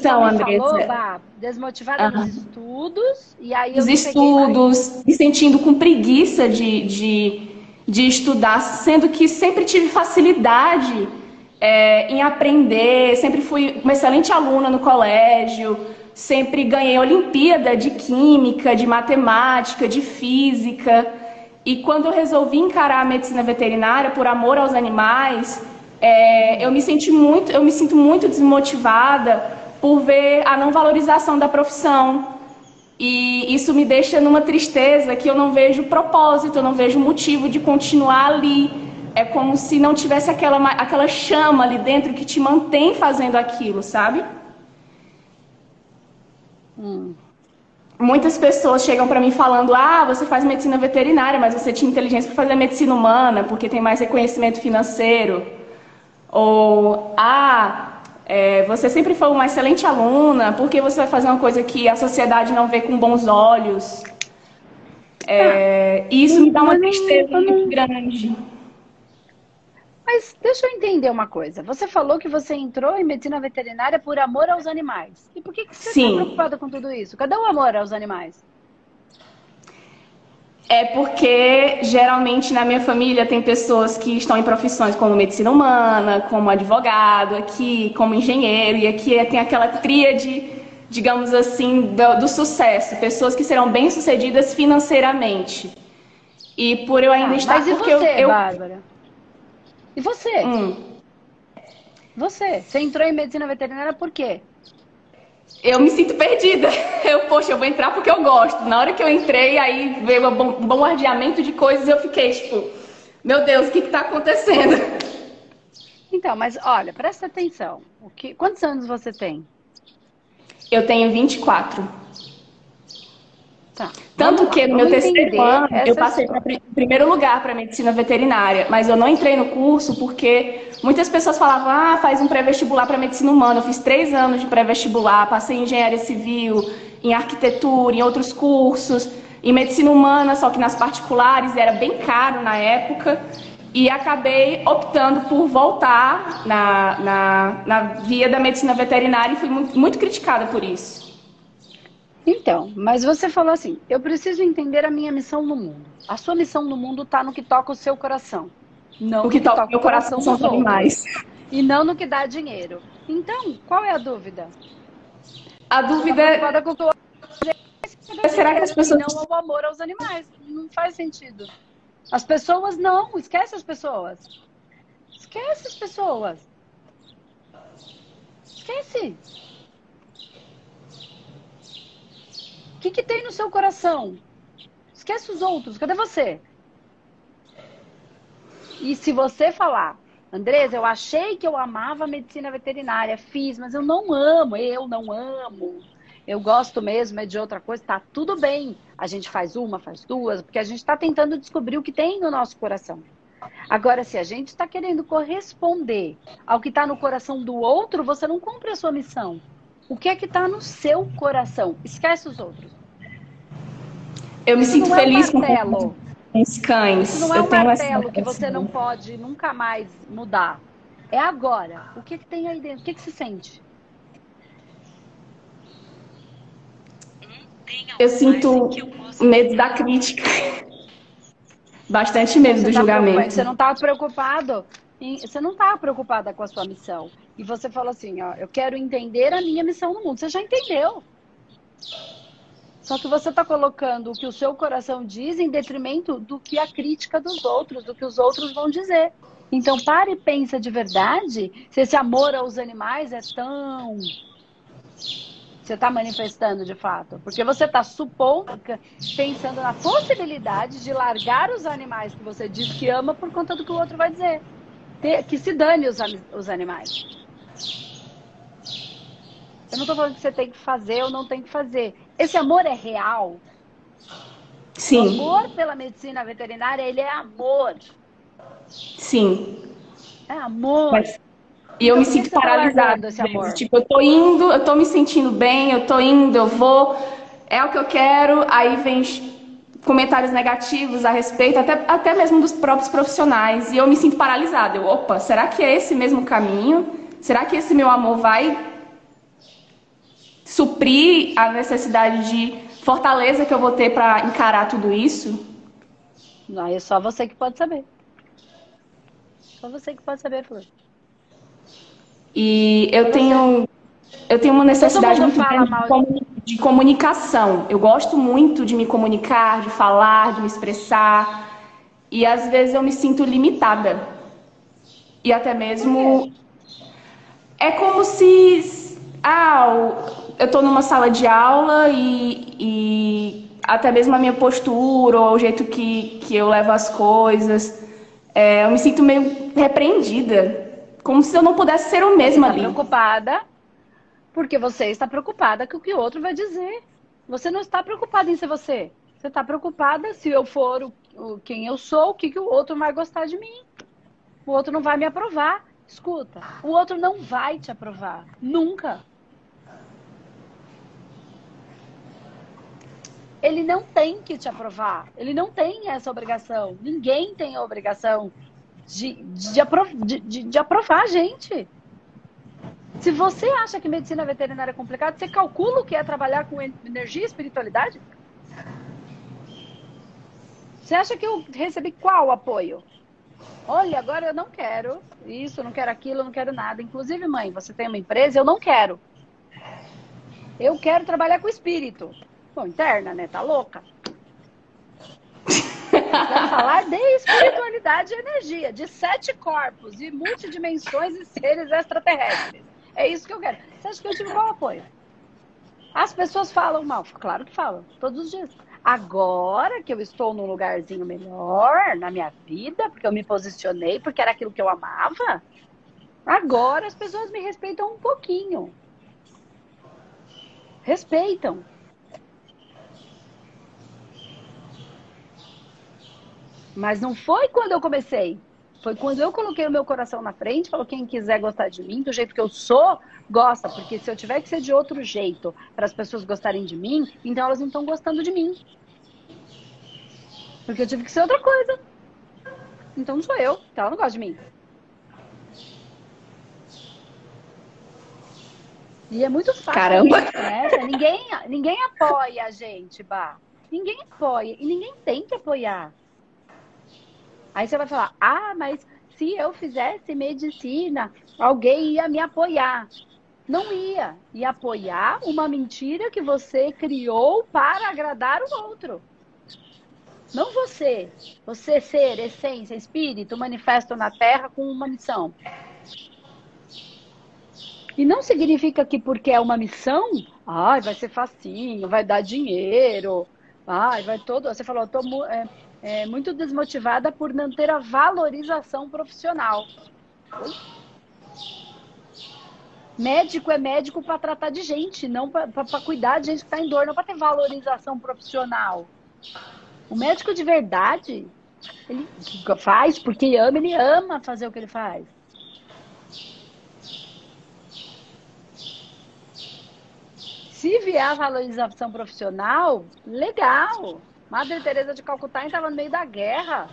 então, Andressa. Falou, bah, desmotivada uhum. nos estudos, e aí Os estudos, me sentindo com preguiça de, de, de estudar, sendo que sempre tive facilidade é, em aprender, sempre fui uma excelente aluna no colégio, sempre ganhei Olimpíada de Química, de Matemática, de Física. E quando eu resolvi encarar a medicina veterinária por amor aos animais, é, eu me senti muito, eu me sinto muito desmotivada por ver a não valorização da profissão. E isso me deixa numa tristeza que eu não vejo propósito, eu não vejo motivo de continuar ali. É como se não tivesse aquela, aquela chama ali dentro que te mantém fazendo aquilo, sabe? Hum. Muitas pessoas chegam para mim falando: ah, você faz medicina veterinária, mas você tinha inteligência para fazer medicina humana, porque tem mais reconhecimento financeiro. Ou, ah, é, você sempre foi uma excelente aluna, porque você vai fazer uma coisa que a sociedade não vê com bons olhos? É, isso me dá uma tristeza muito grande. Mas deixa eu entender uma coisa. Você falou que você entrou em medicina veterinária por amor aos animais. E por que, que você está preocupada com tudo isso? Cadê o amor aos animais? É porque geralmente na minha família tem pessoas que estão em profissões como medicina humana, como advogado, aqui como engenheiro, e aqui tem aquela tríade, digamos assim, do, do sucesso, pessoas que serão bem-sucedidas financeiramente. E por eu ainda ah, estar mas porque e você, eu, eu... Bárbara? E você? Hum. Você? Você entrou em medicina veterinária por quê? Eu me sinto perdida. Eu, poxa, eu vou entrar porque eu gosto. Na hora que eu entrei, aí veio um bombardeamento de coisas e eu fiquei tipo, meu Deus, o que está acontecendo? Então, mas olha, presta atenção. O que... Quantos anos você tem? Eu tenho 24. Tá. Tanto que no meu terceiro ano eu passei para primeiro lugar para medicina veterinária, mas eu não entrei no curso porque muitas pessoas falavam: ah, faz um pré-vestibular para medicina humana. Eu fiz três anos de pré-vestibular, passei em engenharia civil, em arquitetura, em outros cursos, em medicina humana, só que nas particulares era bem caro na época. E acabei optando por voltar na, na, na via da medicina veterinária e fui muito, muito criticada por isso. Então, mas você falou assim: eu preciso entender a minha missão no mundo. A sua missão no mundo está no que toca o seu coração. Não o que, que toca, o coração, coração são animais. E não no que dá dinheiro. Então, qual é a dúvida? A dúvida é. Será que as pessoas. Não o amor aos animais. Não faz sentido. As pessoas não. Esquece as pessoas. Esquece as pessoas. Esquece. O que, que tem no seu coração? Esquece os outros, cadê você? E se você falar, Andresa, eu achei que eu amava a medicina veterinária, fiz, mas eu não amo, eu não amo. Eu gosto mesmo é de outra coisa, tá tudo bem. A gente faz uma, faz duas, porque a gente está tentando descobrir o que tem no nosso coração. Agora, se a gente está querendo corresponder ao que está no coração do outro, você não cumpre a sua missão. O que é que está no seu coração? Esquece os outros. Eu me Isso sinto feliz é um com os cães. Isso não é um martelo que você não pode nunca mais mudar. É agora. O que, é que tem aí dentro? O que, é que se sente? Eu sinto medo da crítica. Bastante medo do tá julgamento. Você não está preocupado você não está preocupada com a sua missão. E você falou assim, ó, eu quero entender a minha missão no mundo. Você já entendeu. Só que você está colocando o que o seu coração diz em detrimento do que a crítica dos outros, do que os outros vão dizer. Então pare e pensa de verdade se esse amor aos animais é tão você está manifestando de fato? Porque você está supondo, pensando na possibilidade de largar os animais que você diz que ama por conta do que o outro vai dizer ter, que se dane os, os animais. Eu não estou falando que você tem que fazer ou não tem que fazer. Esse amor é real. Sim. O amor pela medicina veterinária, ele é amor. Sim. É amor. Mas... E eu então, me sinto tá paralisada. Esse amor? Tipo, eu tô indo, eu tô me sentindo bem, eu tô indo, eu vou, é o que eu quero, aí vem comentários negativos a respeito, até, até mesmo dos próprios profissionais. E eu me sinto paralisada. Eu, opa, será que é esse mesmo caminho? Será que esse meu amor vai suprir a necessidade de fortaleza que eu vou ter para encarar tudo isso? Não, é só você que pode saber. Só você que pode saber, Flor. E eu tenho eu tenho uma necessidade muito grande de comunicação. Eu gosto muito de me comunicar, de falar, de me expressar. E às vezes eu me sinto limitada. E até mesmo. É como se. Ah, eu estou numa sala de aula e, e, até mesmo a minha postura, ou o jeito que, que eu levo as coisas, é, eu me sinto meio repreendida. Como se eu não pudesse ser o mesmo tá ali. preocupada porque você está preocupada com o que o outro vai dizer. Você não está preocupada em ser você. Você está preocupada se eu for o, o, quem eu sou, o que, que o outro vai gostar de mim. O outro não vai me aprovar. Escuta, o outro não vai te aprovar. Nunca. Ele não tem que te aprovar. Ele não tem essa obrigação. Ninguém tem a obrigação de, de, de, de, de aprovar a gente. Se você acha que medicina veterinária é complicado, você calcula o que é trabalhar com energia e espiritualidade? Você acha que eu recebi qual apoio? Olha, agora eu não quero isso, não quero aquilo, não quero nada. Inclusive, mãe, você tem uma empresa, eu não quero. Eu quero trabalhar com espírito. Bom, interna, né? Tá louca? Quero falar de espiritualidade e energia, de sete corpos e multidimensões e seres extraterrestres. É isso que eu quero. Você acha que eu tive qual apoio? As pessoas falam mal. Claro que falam, todos os dias. Agora que eu estou num lugarzinho melhor na minha vida, porque eu me posicionei, porque era aquilo que eu amava, agora as pessoas me respeitam um pouquinho. Respeitam. Mas não foi quando eu comecei. Foi quando eu coloquei o meu coração na frente, falou quem quiser gostar de mim, do jeito que eu sou, gosta, porque se eu tiver que ser de outro jeito para as pessoas gostarem de mim, então elas não estão gostando de mim. Porque eu tive que ser outra coisa. Então não sou eu, então ela não gosta de mim. E é muito fácil. Caramba! Né? Ninguém, ninguém apoia a gente, Bah. Ninguém apoia. E ninguém tem que apoiar. Aí você vai falar, ah, mas se eu fizesse medicina, alguém ia me apoiar. Não ia. Ia apoiar uma mentira que você criou para agradar o outro. Não você. Você ser, essência, espírito, manifesto na Terra com uma missão. E não significa que porque é uma missão, ai, vai ser facinho, vai dar dinheiro, ai, vai todo. Você falou, tô, é, é, muito desmotivada por não ter a valorização profissional. Médico é médico para tratar de gente, não para cuidar de gente que está em dor, não para ter valorização profissional. O médico de verdade, ele faz porque ama, ele ama fazer o que ele faz. Se vier a valorização profissional, legal. Madre Teresa de Calcutá estava no meio da guerra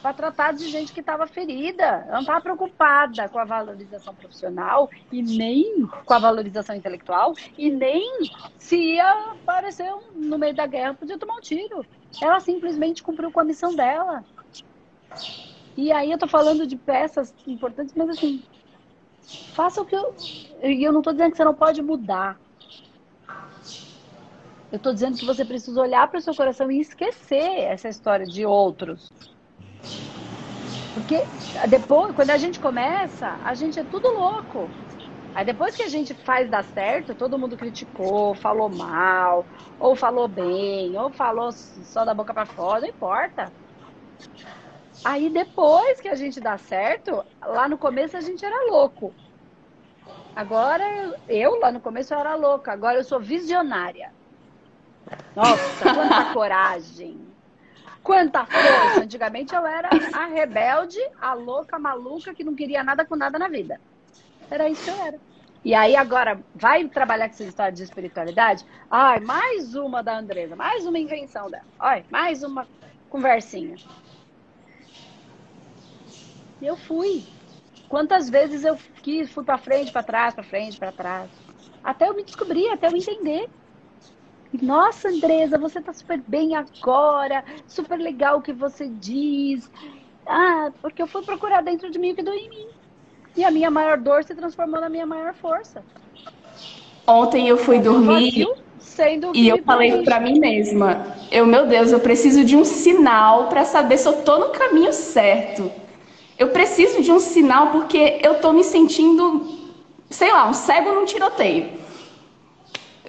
para tratar de gente que estava ferida. Ela não estava preocupada com a valorização profissional e nem com a valorização intelectual e nem se ia aparecer no meio da guerra, podia tomar um tiro. Ela simplesmente cumpriu com a missão dela. E aí eu tô falando de peças importantes, mas assim, faça o que eu. E eu não tô dizendo que você não pode mudar. Eu estou dizendo que você precisa olhar para o seu coração e esquecer essa história de outros. Porque depois, quando a gente começa, a gente é tudo louco. Aí depois que a gente faz dar certo, todo mundo criticou, falou mal, ou falou bem, ou falou só da boca para fora, não importa. Aí depois que a gente dá certo, lá no começo a gente era louco. Agora eu lá no começo eu era louca, agora eu sou visionária. Nossa, quanta coragem! Quanta força! Antigamente eu era a rebelde, a louca, a maluca que não queria nada com nada na vida. Era isso que eu era. E aí agora, vai trabalhar com essa história de espiritualidade? Ai, mais uma da Andresa, mais uma invenção dela. Olha, mais uma conversinha. E eu fui. Quantas vezes eu fui para frente, para trás, para frente, para trás. Até eu me descobrir, até eu entender. Nossa, Andresa, você tá super bem agora, super legal o que você diz. Ah, porque eu fui procurar dentro de mim o que doeu em mim. E a minha maior dor se transformou na minha maior força. Ontem eu fui dormir e eu falei para mim mesma, eu, meu Deus, eu preciso de um sinal para saber se eu tô no caminho certo. Eu preciso de um sinal porque eu tô me sentindo, sei lá, um cego num tiroteio.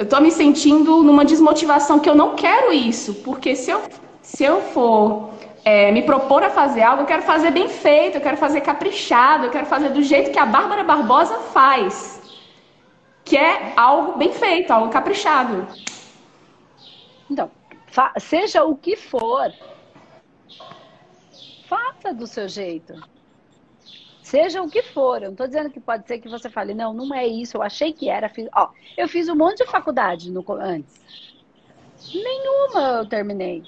Eu tô me sentindo numa desmotivação que eu não quero isso, porque se eu, se eu for é, me propor a fazer algo, eu quero fazer bem feito, eu quero fazer caprichado, eu quero fazer do jeito que a Bárbara Barbosa faz, que é algo bem feito, algo caprichado. Então, seja o que for, faça do seu jeito. Seja o que for. Eu não estou dizendo que pode ser que você fale, não, não é isso, eu achei que era. Fiz... Ó, eu fiz um monte de faculdade no... antes. Nenhuma eu terminei.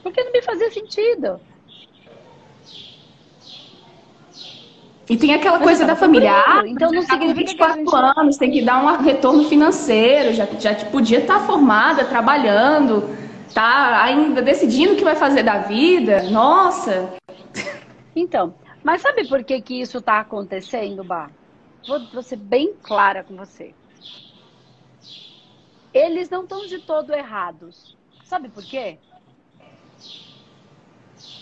Porque não me fazia sentido. E tem aquela coisa da família. Ah, então não significa 24 que gente... anos, tem que dar um retorno financeiro, já, já podia estar tá formada, trabalhando, tá ainda decidindo o que vai fazer da vida. Nossa. Então, mas sabe por que que isso está acontecendo, Bá? Vou, vou ser bem clara com você. Eles não estão de todo errados. Sabe por quê?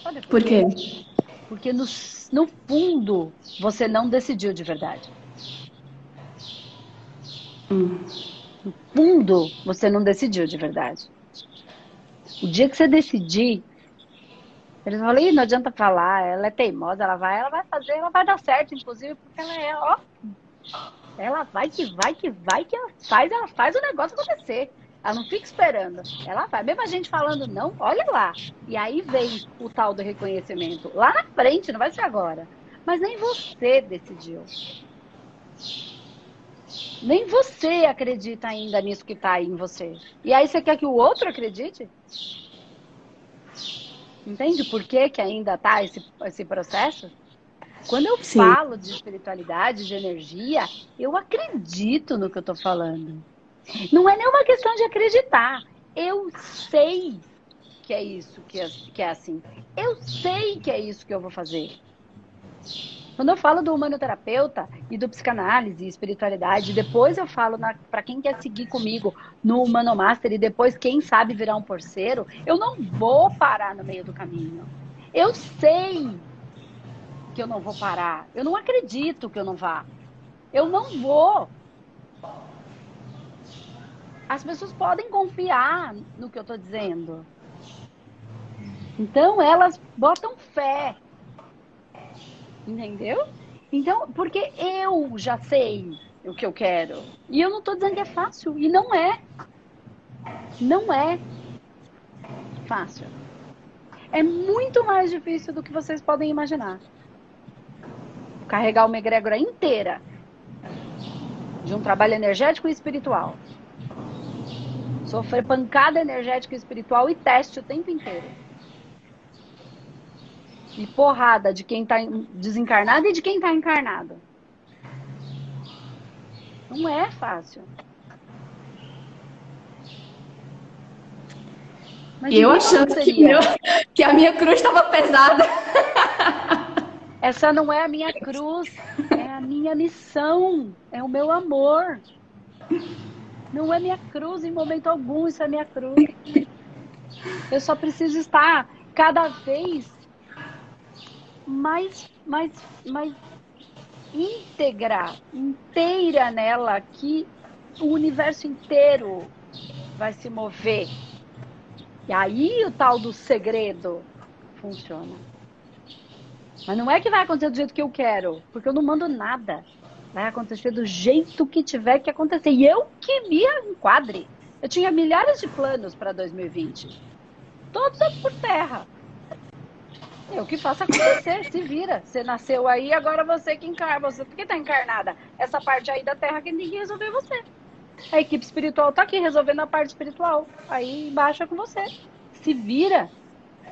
Sabe por, por quê? quê? Porque no, no fundo você não decidiu de verdade. Hum. No fundo você não decidiu de verdade. O dia que você decidir, eles falam, não adianta falar, ela é teimosa, ela vai, ela vai fazer, ela vai dar certo, inclusive, porque ela é, ó. Ela vai que vai, que vai, que ela faz, ela faz o negócio acontecer. Ela não fica esperando. Ela vai. Mesmo a gente falando não, olha lá. E aí vem o tal do reconhecimento. Lá na frente, não vai ser agora. Mas nem você decidiu. Nem você acredita ainda nisso que está aí em você. E aí você quer que o outro acredite? Entende por que, que ainda está esse, esse processo? Quando eu Sim. falo de espiritualidade, de energia, eu acredito no que eu estou falando. Não é nenhuma questão de acreditar. Eu sei que é isso que é, que é assim. Eu sei que é isso que eu vou fazer. Quando eu falo do humanoterapeuta e do psicanálise e espiritualidade, depois eu falo para quem quer seguir comigo no Humano Master e depois, quem sabe, virar um porceiro, eu não vou parar no meio do caminho. Eu sei que eu não vou parar. Eu não acredito que eu não vá. Eu não vou as pessoas podem confiar no que eu estou dizendo. Então elas botam fé. Entendeu? Então, porque eu já sei o que eu quero. E eu não estou dizendo que é fácil. E não é. Não é fácil. É muito mais difícil do que vocês podem imaginar. Carregar uma egrégora inteira de um trabalho energético e espiritual Sofrer pancada energética e espiritual e teste o tempo inteiro. E porrada de quem está desencarnado e de quem está encarnado. Não é fácil. Eu achando que, meu, que a minha cruz estava pesada. Essa não é a minha cruz, é a minha missão, é o meu amor. Não é minha cruz em momento algum, isso é minha cruz. Eu só preciso estar cada vez mais, mais, mais íntegra, inteira nela, que o universo inteiro vai se mover. E aí o tal do segredo funciona. Mas não é que vai acontecer do jeito que eu quero, porque eu não mando nada. Vai acontecer do jeito que tiver que acontecer. E eu que me enquadre. Eu tinha milhares de planos para 2020. Todos por terra. Eu que faço acontecer, se vira. Você nasceu aí, agora você que encarna. Você que está encarnada. Essa parte aí da terra que ninguém resolveu você. A equipe espiritual está aqui resolvendo a parte espiritual. Aí baixa com você. Se vira.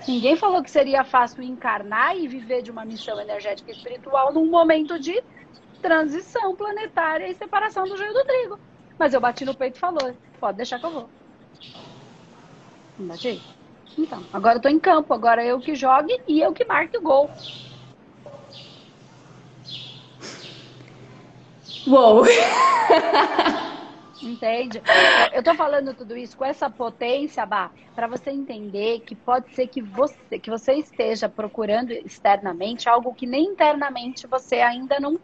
Ninguém falou que seria fácil encarnar e viver de uma missão energética e espiritual num momento de transição planetária e separação do joio do trigo. Mas eu bati no peito e falou, pode deixar que eu vou. Não bati? Então, agora eu tô em campo, agora eu que jogue e eu que marque o gol. Uou! Entende? Eu tô falando tudo isso com essa potência, Bah, para você entender que pode ser que você, que você esteja procurando externamente algo que nem internamente você ainda não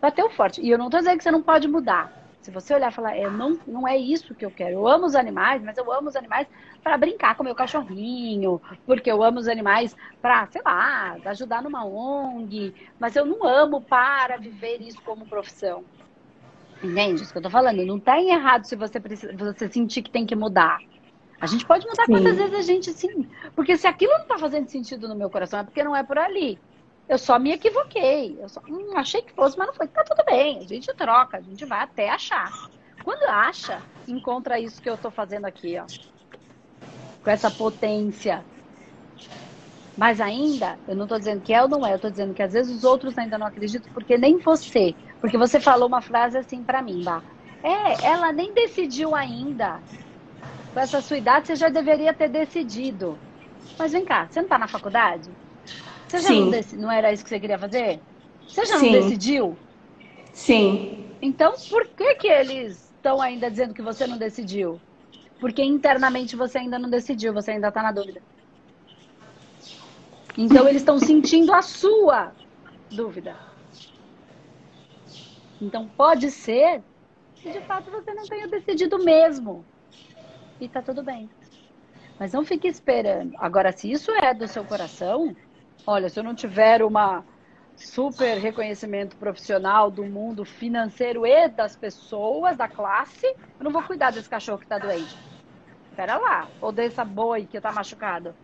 bateu forte. E eu não tô dizendo que você não pode mudar. Se você olhar e falar, é, não, não é isso que eu quero. Eu amo os animais, mas eu amo os animais para brincar com meu cachorrinho, porque eu amo os animais para, sei lá, ajudar numa ONG, mas eu não amo para viver isso como profissão. Entende isso que eu tô falando? Não tá errado se você precisa, você sentir que tem que mudar. A gente pode mudar sim. quantas vezes a gente sim. Porque se aquilo não tá fazendo sentido no meu coração, é porque não é por ali. Eu só me equivoquei. Eu só hum, achei que fosse, mas não foi. Tá tudo bem. A gente troca, a gente vai até achar. Quando acha, encontra isso que eu tô fazendo aqui, ó. Com essa potência. Mas ainda, eu não tô dizendo que é ou não é, eu tô dizendo que às vezes os outros ainda não acreditam, porque nem você. Porque você falou uma frase assim para mim, Bah. É, ela nem decidiu ainda. Com essa sua idade, você já deveria ter decidido. Mas vem cá, você não tá na faculdade? Você já Sim. não, não era isso que você queria fazer? Você já Sim. não decidiu? Sim. Então, por que que eles estão ainda dizendo que você não decidiu? Porque internamente você ainda não decidiu, você ainda está na dúvida. Então, eles estão sentindo a sua dúvida. Então, pode ser que de fato você não tenha decidido mesmo. E tá tudo bem. Mas não fique esperando. Agora, se isso é do seu coração, Olha, se eu não tiver uma super reconhecimento profissional do mundo financeiro e das pessoas, da classe, eu não vou cuidar desse cachorro que está doente. Espera lá. Ou dessa boi que está machucado.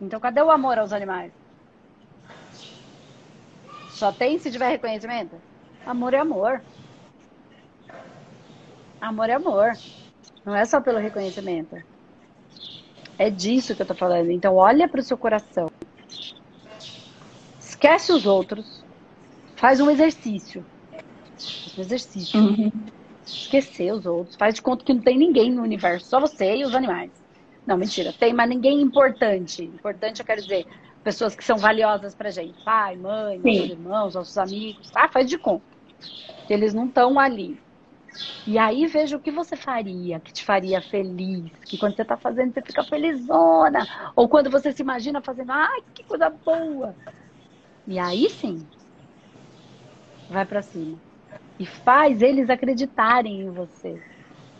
Então, cadê o amor aos animais? Só tem se tiver reconhecimento? Amor é amor. Amor é amor. Não é só pelo reconhecimento. É disso que eu tô falando. Então, olha para o seu coração. Esquece os outros. Faz um exercício. Um exercício. Uhum. Esquecer os outros. Faz de conta que não tem ninguém no universo. Só você e os animais. Não, mentira. Tem, mas ninguém importante. Importante, eu quero dizer, pessoas que são valiosas pra gente. Pai, mãe, nossos irmãos, nossos amigos. Tá? Faz de conta. Que eles não estão ali. E aí veja o que você faria, que te faria feliz, que quando você está fazendo você fica felizona, ou quando você se imagina fazendo, ai, que coisa boa. E aí sim, vai para cima. E faz eles acreditarem em você.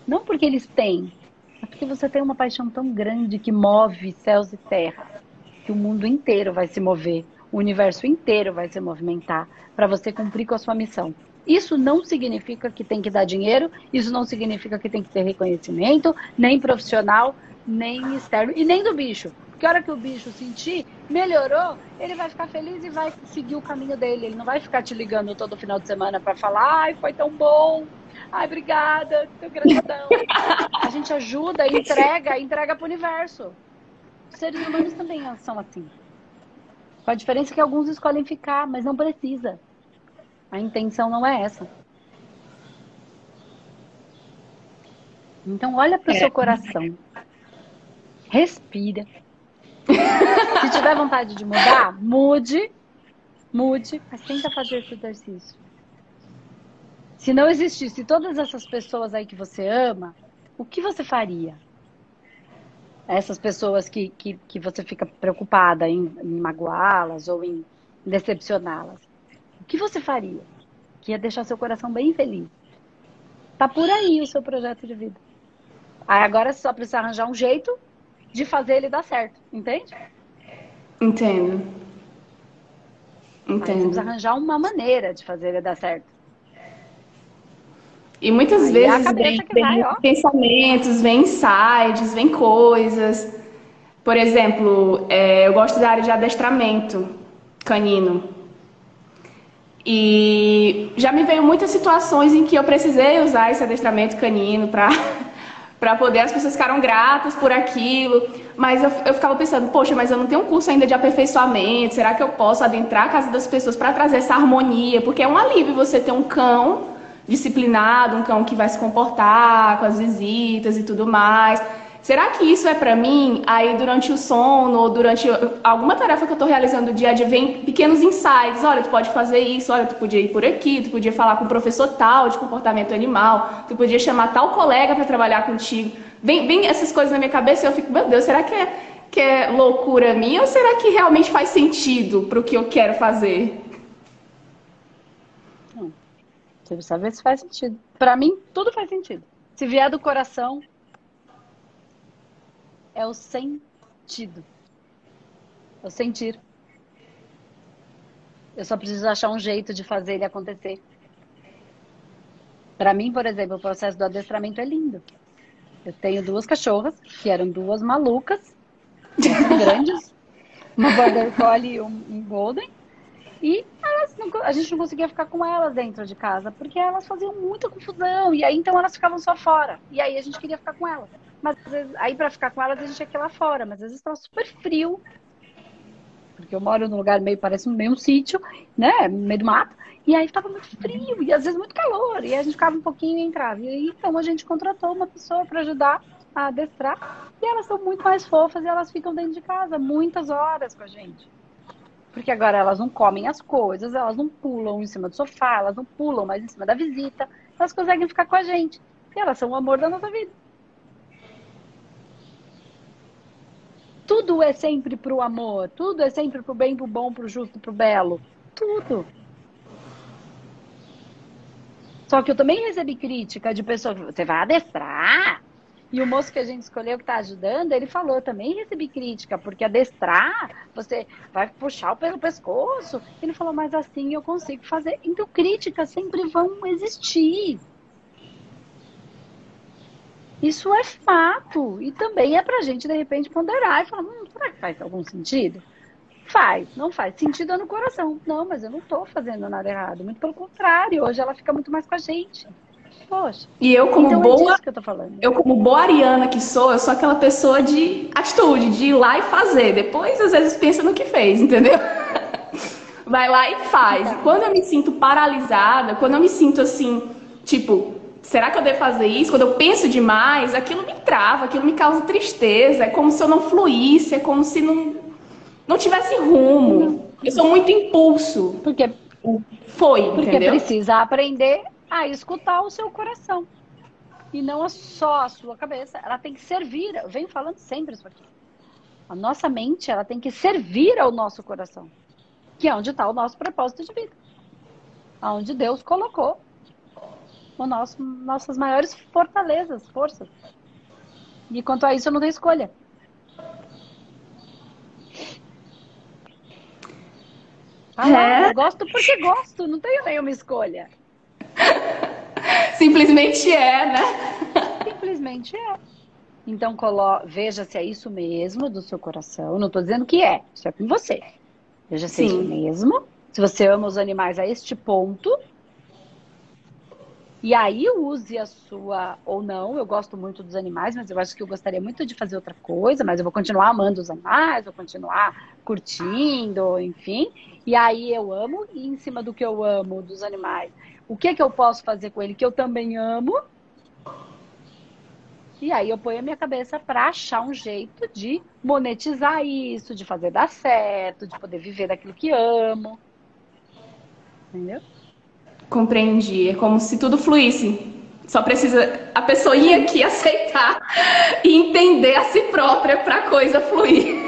Não porque eles têm, mas porque você tem uma paixão tão grande que move céus e terra, que o mundo inteiro vai se mover, o universo inteiro vai se movimentar para você cumprir com a sua missão. Isso não significa que tem que dar dinheiro, isso não significa que tem que ter reconhecimento, nem profissional, nem externo e nem do bicho. Porque a hora que o bicho sentir, melhorou, ele vai ficar feliz e vai seguir o caminho dele. Ele não vai ficar te ligando todo final de semana para falar, ai, foi tão bom. Ai, obrigada, teu gratidão. a gente ajuda, entrega, entrega para o universo. Os seres humanos também são assim. Com a diferença que alguns escolhem ficar, mas não precisa. A intenção não é essa. Então, olha para o é. seu coração. Respira se tiver vontade de mudar, mude, mude, mas tenta fazer esse exercício. Se não existisse todas essas pessoas aí que você ama, o que você faria? Essas pessoas que, que, que você fica preocupada em, em magoá-las ou em decepcioná-las. O que você faria? Que ia deixar seu coração bem feliz. Tá por aí o seu projeto de vida. Aí agora você só precisa arranjar um jeito de fazer ele dar certo, entende? Entendo. Entendo. Vamos arranjar uma maneira de fazer ele dar certo. E muitas Aí vezes vem, vem pensamentos, vem insights, vem coisas. Por exemplo, é, eu gosto da área de adestramento canino. E já me veio muitas situações em que eu precisei usar esse adestramento canino para para poder as pessoas ficaram gratas por aquilo. Mas eu, eu ficava pensando, poxa, mas eu não tenho um curso ainda de aperfeiçoamento. Será que eu posso adentrar a casa das pessoas para trazer essa harmonia? Porque é um alívio você ter um cão disciplinado, um cão que vai se comportar com as visitas e tudo mais. Será que isso é para mim? Aí durante o sono ou durante alguma tarefa que eu estou realizando no dia a dia, vem pequenos insights. Olha, tu pode fazer isso, olha, tu podia ir por aqui, tu podia falar com o professor tal de comportamento animal, tu podia chamar tal colega para trabalhar contigo. Vem, vem essas coisas na minha cabeça e eu fico, meu Deus, será que é, que é loucura minha ou será que realmente faz sentido para o que eu quero fazer? Você precisa ver se faz sentido. Para mim, tudo faz sentido. Se vier do coração, é o sentido. É o sentir. Eu só preciso achar um jeito de fazer ele acontecer. Para mim, por exemplo, o processo do adestramento é lindo. Eu tenho duas cachorras, que eram duas malucas, grandes, uma Border Collie e um Golden. E não, a gente não conseguia ficar com elas dentro de casa, porque elas faziam muita confusão. E aí então elas ficavam só fora. E aí a gente queria ficar com elas. Mas vezes, aí para ficar com elas a gente ia que lá fora. Mas às vezes estava super frio. Porque eu moro num lugar meio, parece meio um sítio, né? Meio do mato. E aí estava muito frio e às vezes muito calor. E a gente ficava um pouquinho e entrava. E aí então a gente contratou uma pessoa para ajudar a adestrar. E elas são muito mais fofas e elas ficam dentro de casa muitas horas com a gente. Porque agora elas não comem as coisas, elas não pulam em cima do sofá, elas não pulam mais em cima da visita, elas conseguem ficar com a gente. Elas são o amor da nossa vida. Tudo é sempre pro amor, tudo é sempre pro bem, pro bom, pro justo, pro belo. Tudo. Só que eu também recebi crítica de pessoas, você vai adestrar? E o moço que a gente escolheu que está ajudando, ele falou, também recebi crítica, porque adestrar, você vai puxar pelo pescoço. Ele falou, mas assim eu consigo fazer. Então críticas sempre vão existir. Isso é fato. E também é pra gente, de repente, ponderar e falar, hum, será que faz algum sentido? Faz, não faz sentido no coração. Não, mas eu não estou fazendo nada errado. Muito pelo contrário, hoje ela fica muito mais com a gente. Poxa. E eu como então é boa, é eu, eu como boa ariana que sou, eu sou aquela pessoa de atitude, de ir lá e fazer. Depois às vezes pensa no que fez, entendeu? Vai lá e faz. Então. Quando eu me sinto paralisada, quando eu me sinto assim, tipo, será que eu devo fazer isso? Quando eu penso demais, aquilo me trava, aquilo me causa tristeza, é como se eu não fluísse, é como se não não tivesse rumo. Eu sou muito impulso. Porque foi, Porque entendeu? precisa aprender a escutar o seu coração. E não só a sua cabeça. Ela tem que servir. Eu venho falando sempre isso aqui. A nossa mente, ela tem que servir ao nosso coração. Que é onde está o nosso propósito de vida. Onde Deus colocou o nosso, nossas maiores fortalezas, forças. E quanto a isso, eu não tenho escolha. Ah, é. eu gosto porque gosto, não tenho nenhuma escolha. Simplesmente é, né? Simplesmente é. Então, colo... veja se é isso mesmo do seu coração. Não estou dizendo que é, isso é com você. Veja se é isso mesmo. Se você ama os animais a este ponto. E aí use a sua, ou não, eu gosto muito dos animais, mas eu acho que eu gostaria muito de fazer outra coisa, mas eu vou continuar amando os animais, vou continuar curtindo, enfim. E aí eu amo, e em cima do que eu amo dos animais, o que, que eu posso fazer com ele que eu também amo? E aí eu ponho a minha cabeça para achar um jeito de monetizar isso, de fazer dar certo, de poder viver daquilo que amo. Entendeu? Compreendi. É como se tudo fluísse. Só precisa a pessoinha aqui aceitar e entender a si própria para a coisa fluir.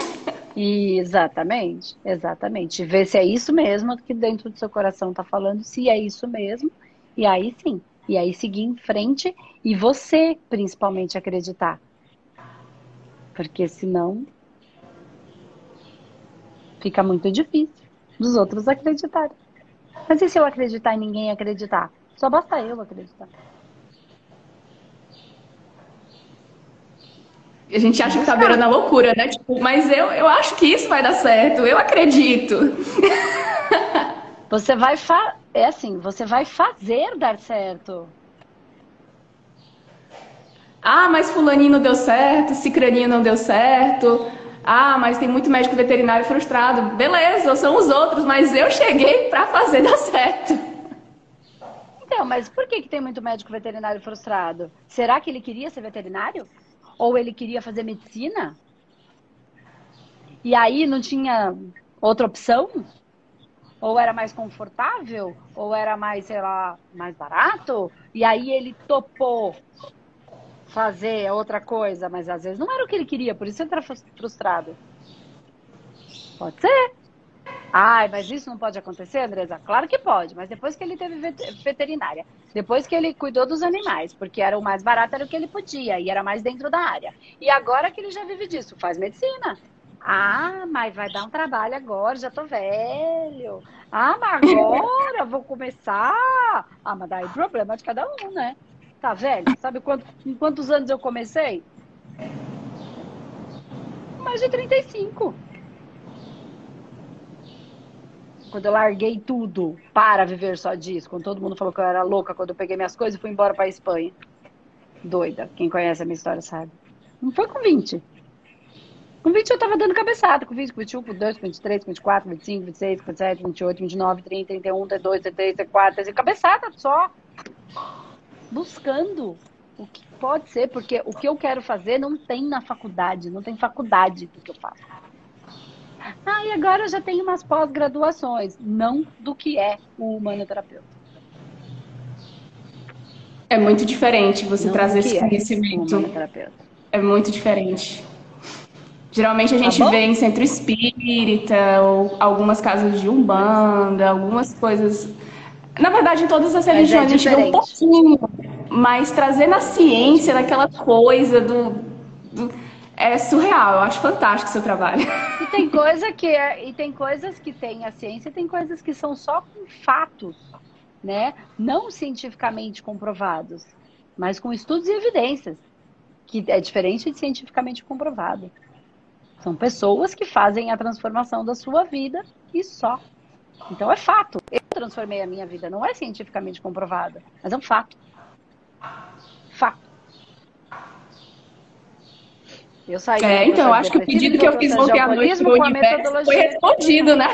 Exatamente, exatamente. Ver se é isso mesmo que dentro do seu coração está falando, se é isso mesmo, e aí sim. E aí seguir em frente e você, principalmente, acreditar. Porque senão fica muito difícil dos outros acreditarem. Mas e se eu acreditar e ninguém acreditar? Só basta eu acreditar. A gente acha que tá beirando a loucura, né? Tipo, mas eu, eu acho que isso vai dar certo, eu acredito. Você vai fa... é assim, você vai fazer dar certo. Ah, mas fulaninho não deu certo, cicraninho não deu certo. Ah, mas tem muito médico veterinário frustrado. Beleza, são os outros, mas eu cheguei para fazer dar certo. Então, mas por que, que tem muito médico veterinário frustrado? Será que ele queria ser veterinário? Ou ele queria fazer medicina? E aí não tinha outra opção? Ou era mais confortável? Ou era mais, sei lá, mais barato? E aí ele topou fazer outra coisa, mas às vezes não era o que ele queria, por isso ele era frustrado. Pode ser. Ai, mas isso não pode acontecer, Andresa? Claro que pode, mas depois que ele teve veterinária, depois que ele cuidou dos animais, porque era o mais barato, era o que ele podia, e era mais dentro da área. E agora que ele já vive disso, faz medicina. Ah, mas vai dar um trabalho agora, já tô velho. Ah, mas agora vou começar. Ah, mas daí o problema de cada um, né? Tá velho? Sabe quanto, em quantos anos eu comecei? Mais de 35. Quando eu larguei tudo para viver só disso, quando todo mundo falou que eu era louca, quando eu peguei minhas coisas e fui embora para Espanha. Doida. Quem conhece a minha história sabe. Não foi com 20. Com 20 eu tava dando cabeçada. Com 20, com 21, com 22, com 23, com 24, 25, 26, 27, 28, 29, 30, 31, 32, 33, 34, 35. Cabeçada só buscando o que pode ser, porque o que eu quero fazer não tem na faculdade, não tem faculdade do que eu faço. Ah, e agora eu já tenho umas pós-graduações, não do que é o humanoterapeuta. É muito diferente você não trazer esse é conhecimento. É muito diferente. Geralmente a tá gente tá vê em centro espírita, ou algumas casas de umbanda, algumas coisas na verdade, em todas as é religiões é a gente vê um pouquinho, mas trazer na ciência daquela coisa do, do, é surreal. Eu acho fantástico o seu trabalho. E tem coisa que é, e tem coisas que tem a ciência, tem coisas que são só com fatos, né? Não cientificamente comprovados, mas com estudos e evidências, que é diferente de cientificamente comprovado. São pessoas que fazem a transformação da sua vida e só. Então é fato. Eu transformei a minha vida, não é cientificamente comprovada, mas é um fato. Fato. Eu saí. É, então, eu acho que o pedido que eu fiz ontem à noite no universo foi respondido, né?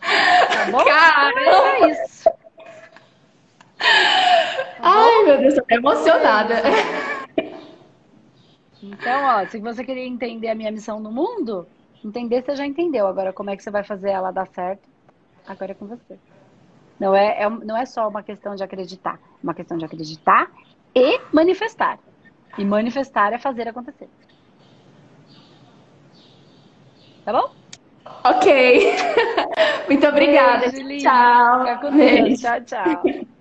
Tá bom? Caramba! É isso. Tá Ai, meu Deus, tô emocionada. Então, ó, se você queria entender a minha missão no mundo, Entender você já entendeu. Agora, como é que você vai fazer ela dar certo? Agora é com você. Não é, é, não é só uma questão de acreditar. É uma questão de acreditar e manifestar. E manifestar é fazer acontecer. Tá bom? Ok. Muito obrigada. Beijo, tchau. Tchau, tchau.